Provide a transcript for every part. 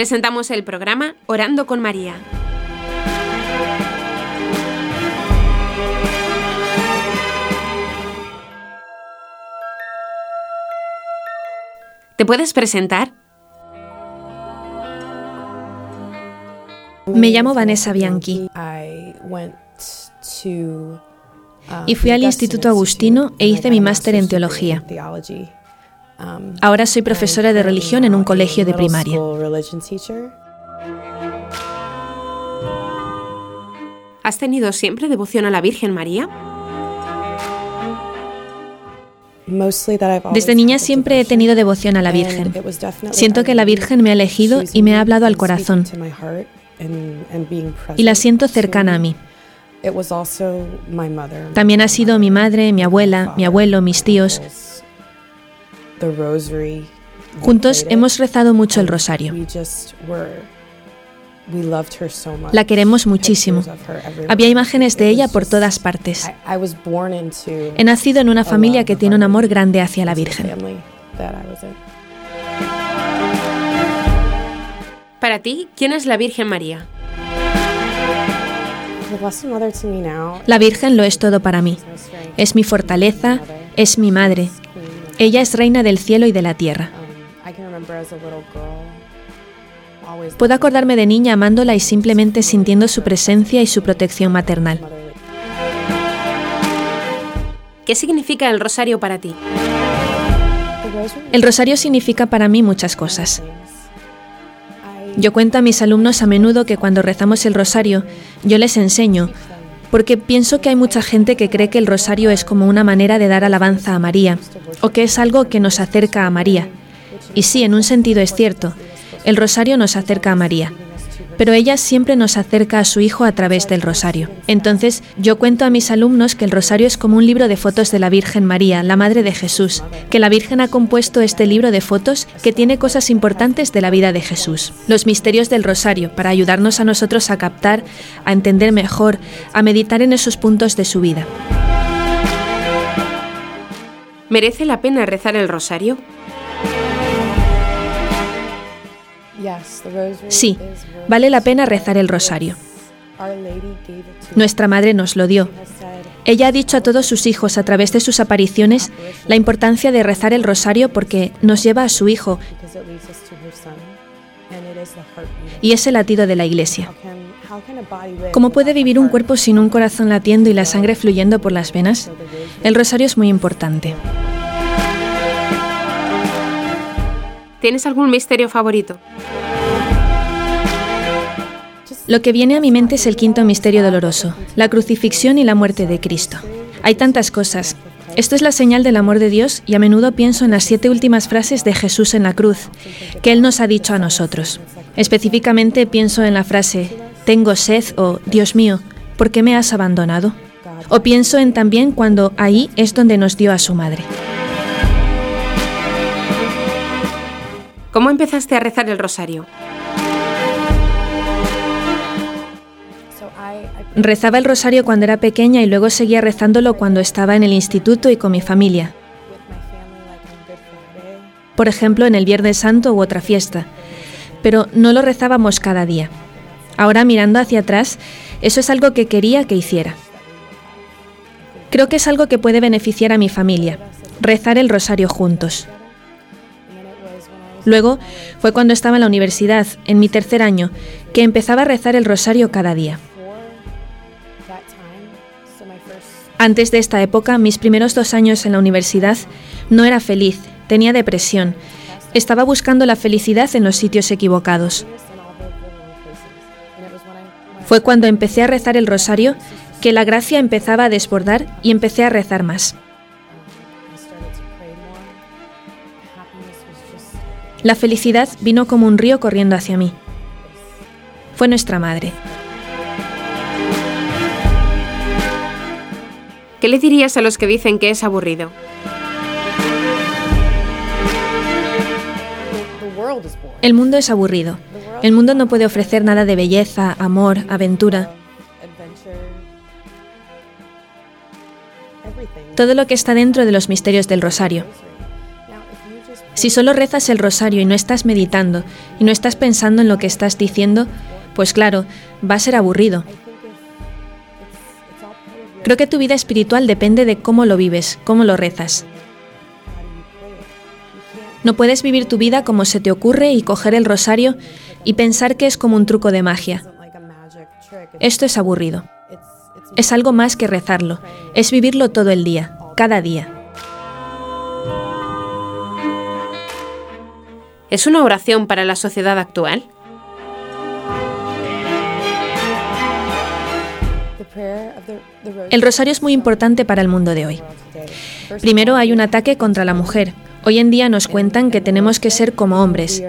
Presentamos el programa Orando con María. ¿Te puedes presentar? Me llamo Vanessa Bianchi y fui al Instituto Agustino e hice mi máster en teología. Ahora soy profesora de religión en un colegio de primaria. ¿Has tenido siempre devoción a la Virgen María? Desde niña siempre he tenido devoción a la Virgen. Siento que la Virgen me ha elegido y me ha hablado al corazón. Y la siento cercana a mí. También ha sido mi madre, mi abuela, mi abuelo, mis tíos. Juntos hemos rezado mucho el rosario. La queremos muchísimo. Había imágenes de ella por todas partes. He nacido en una familia que tiene un amor grande hacia la Virgen. Para ti, ¿quién es la Virgen María? La Virgen lo es todo para mí. Es mi fortaleza, es mi madre. Ella es reina del cielo y de la tierra. Puedo acordarme de niña amándola y simplemente sintiendo su presencia y su protección maternal. ¿Qué significa el rosario para ti? El rosario significa para mí muchas cosas. Yo cuento a mis alumnos a menudo que cuando rezamos el rosario, yo les enseño, porque pienso que hay mucha gente que cree que el rosario es como una manera de dar alabanza a María, o que es algo que nos acerca a María. Y sí, en un sentido es cierto, el rosario nos acerca a María, pero ella siempre nos acerca a su hijo a través del rosario. Entonces, yo cuento a mis alumnos que el rosario es como un libro de fotos de la Virgen María, la Madre de Jesús, que la Virgen ha compuesto este libro de fotos que tiene cosas importantes de la vida de Jesús, los misterios del rosario, para ayudarnos a nosotros a captar, a entender mejor, a meditar en esos puntos de su vida. ¿Merece la pena rezar el rosario? Sí, vale la pena rezar el rosario. Nuestra Madre nos lo dio. Ella ha dicho a todos sus hijos a través de sus apariciones la importancia de rezar el rosario porque nos lleva a su Hijo y es el latido de la Iglesia. ¿Cómo puede vivir un cuerpo sin un corazón latiendo y la sangre fluyendo por las venas? El rosario es muy importante. ¿Tienes algún misterio favorito? Lo que viene a mi mente es el quinto misterio doloroso, la crucifixión y la muerte de Cristo. Hay tantas cosas. Esto es la señal del amor de Dios y a menudo pienso en las siete últimas frases de Jesús en la cruz, que Él nos ha dicho a nosotros. Específicamente pienso en la frase, tengo sed o Dios mío, ¿por qué me has abandonado? O pienso en también cuando ahí es donde nos dio a su madre. ¿Cómo empezaste a rezar el rosario? Rezaba el rosario cuando era pequeña y luego seguía rezándolo cuando estaba en el instituto y con mi familia. Por ejemplo, en el Viernes Santo u otra fiesta. Pero no lo rezábamos cada día. Ahora mirando hacia atrás, eso es algo que quería que hiciera. Creo que es algo que puede beneficiar a mi familia, rezar el rosario juntos. Luego fue cuando estaba en la universidad, en mi tercer año, que empezaba a rezar el rosario cada día. Antes de esta época, mis primeros dos años en la universidad, no era feliz, tenía depresión, estaba buscando la felicidad en los sitios equivocados. Fue cuando empecé a rezar el rosario que la gracia empezaba a desbordar y empecé a rezar más. La felicidad vino como un río corriendo hacia mí. Fue nuestra madre. ¿Qué le dirías a los que dicen que es aburrido? El mundo es aburrido. El mundo no puede ofrecer nada de belleza, amor, aventura. Todo lo que está dentro de los misterios del rosario. Si solo rezas el rosario y no estás meditando y no estás pensando en lo que estás diciendo, pues claro, va a ser aburrido. Creo que tu vida espiritual depende de cómo lo vives, cómo lo rezas. No puedes vivir tu vida como se te ocurre y coger el rosario y pensar que es como un truco de magia. Esto es aburrido. Es algo más que rezarlo, es vivirlo todo el día, cada día. ¿Es una oración para la sociedad actual? El rosario es muy importante para el mundo de hoy. Primero hay un ataque contra la mujer. Hoy en día nos cuentan que tenemos que ser como hombres.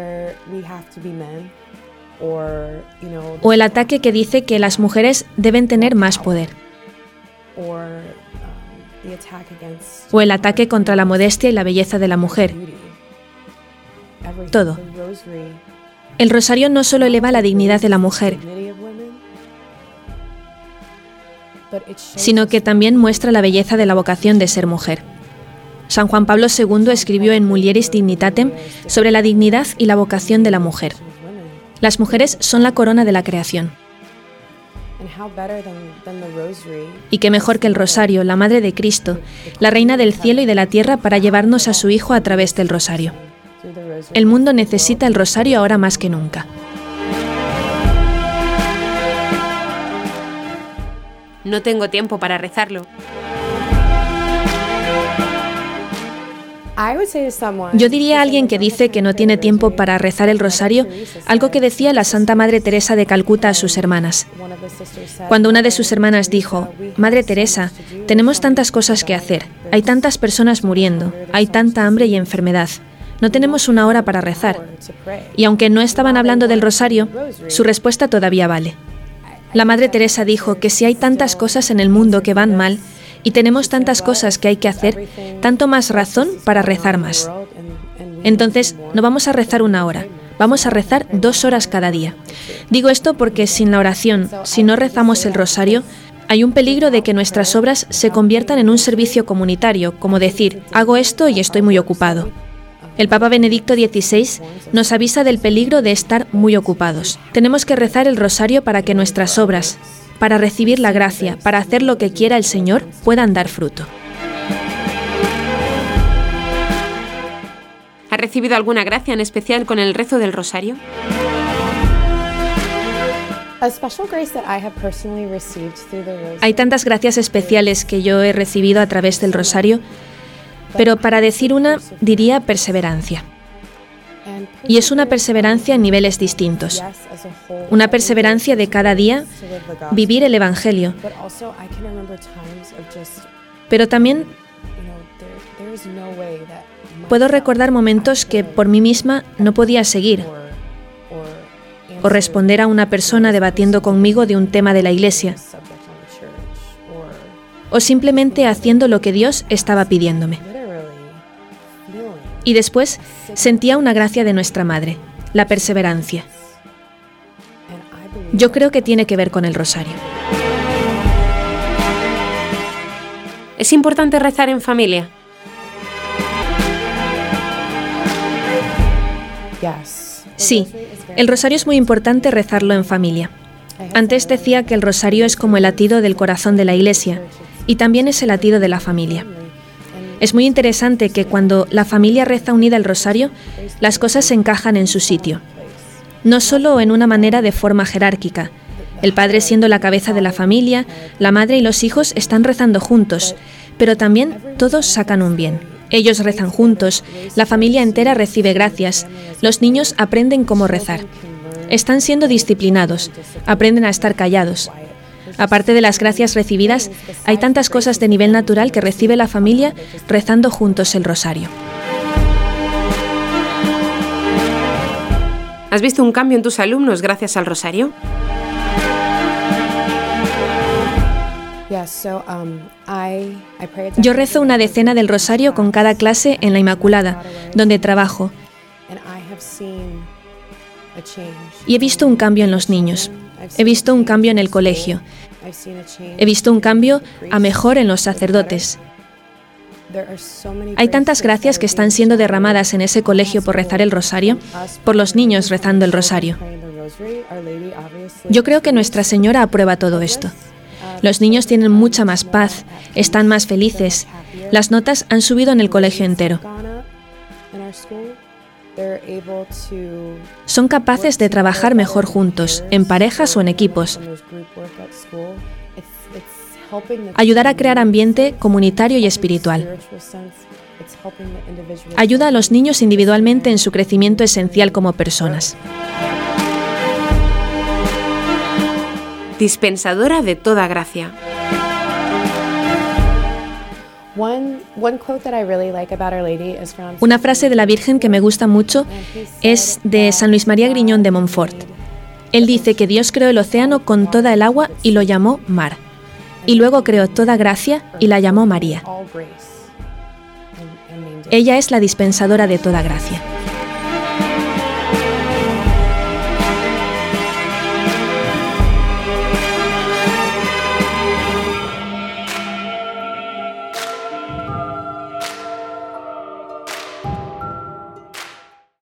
O el ataque que dice que las mujeres deben tener más poder. O el ataque contra la modestia y la belleza de la mujer. Todo. El rosario no solo eleva la dignidad de la mujer, sino que también muestra la belleza de la vocación de ser mujer. San Juan Pablo II escribió en Mulieris Dignitatem sobre la dignidad y la vocación de la mujer. Las mujeres son la corona de la creación. Y qué mejor que el rosario, la Madre de Cristo, la Reina del cielo y de la tierra para llevarnos a su Hijo a través del rosario. El mundo necesita el rosario ahora más que nunca. No tengo tiempo para rezarlo. Yo diría a alguien que dice que no tiene tiempo para rezar el rosario algo que decía la Santa Madre Teresa de Calcuta a sus hermanas. Cuando una de sus hermanas dijo, Madre Teresa, tenemos tantas cosas que hacer, hay tantas personas muriendo, hay tanta hambre y enfermedad, no tenemos una hora para rezar. Y aunque no estaban hablando del rosario, su respuesta todavía vale. La Madre Teresa dijo que si hay tantas cosas en el mundo que van mal, y tenemos tantas cosas que hay que hacer, tanto más razón para rezar más. Entonces, no vamos a rezar una hora, vamos a rezar dos horas cada día. Digo esto porque sin la oración, si no rezamos el rosario, hay un peligro de que nuestras obras se conviertan en un servicio comunitario, como decir, hago esto y estoy muy ocupado. El Papa Benedicto XVI nos avisa del peligro de estar muy ocupados. Tenemos que rezar el rosario para que nuestras obras, para recibir la gracia, para hacer lo que quiera el Señor, puedan dar fruto. ¿Ha recibido alguna gracia en especial con el rezo del rosario? Hay tantas gracias especiales que yo he recibido a través del rosario, pero para decir una, diría perseverancia. Y es una perseverancia en niveles distintos. Una perseverancia de cada día vivir el Evangelio. Pero también puedo recordar momentos que por mí misma no podía seguir o responder a una persona debatiendo conmigo de un tema de la iglesia o simplemente haciendo lo que Dios estaba pidiéndome. Y después sentía una gracia de nuestra Madre, la perseverancia. Yo creo que tiene que ver con el rosario. ¿Es importante rezar en familia? Sí, el rosario es muy importante rezarlo en familia. Antes decía que el rosario es como el latido del corazón de la iglesia y también es el latido de la familia. Es muy interesante que cuando la familia reza unida el rosario, las cosas se encajan en su sitio. No solo en una manera de forma jerárquica. El padre siendo la cabeza de la familia, la madre y los hijos están rezando juntos, pero también todos sacan un bien. Ellos rezan juntos, la familia entera recibe gracias, los niños aprenden cómo rezar. Están siendo disciplinados, aprenden a estar callados, Aparte de las gracias recibidas, hay tantas cosas de nivel natural que recibe la familia rezando juntos el rosario. ¿Has visto un cambio en tus alumnos gracias al rosario? Um, Yo rezo una decena del rosario con cada clase en la Inmaculada, donde trabajo. Y he visto un cambio en los niños. He visto un cambio en el colegio. He visto un cambio a mejor en los sacerdotes. Hay tantas gracias que están siendo derramadas en ese colegio por rezar el rosario, por los niños rezando el rosario. Yo creo que Nuestra Señora aprueba todo esto. Los niños tienen mucha más paz, están más felices. Las notas han subido en el colegio entero. Son capaces de trabajar mejor juntos, en parejas o en equipos. Ayudar a crear ambiente comunitario y espiritual. Ayuda a los niños individualmente en su crecimiento esencial como personas. Dispensadora de toda gracia. Una frase de la Virgen que me gusta mucho es de San Luis María Griñón de Montfort. Él dice que Dios creó el océano con toda el agua y lo llamó mar. Y luego creó toda gracia y la llamó María. Ella es la dispensadora de toda gracia.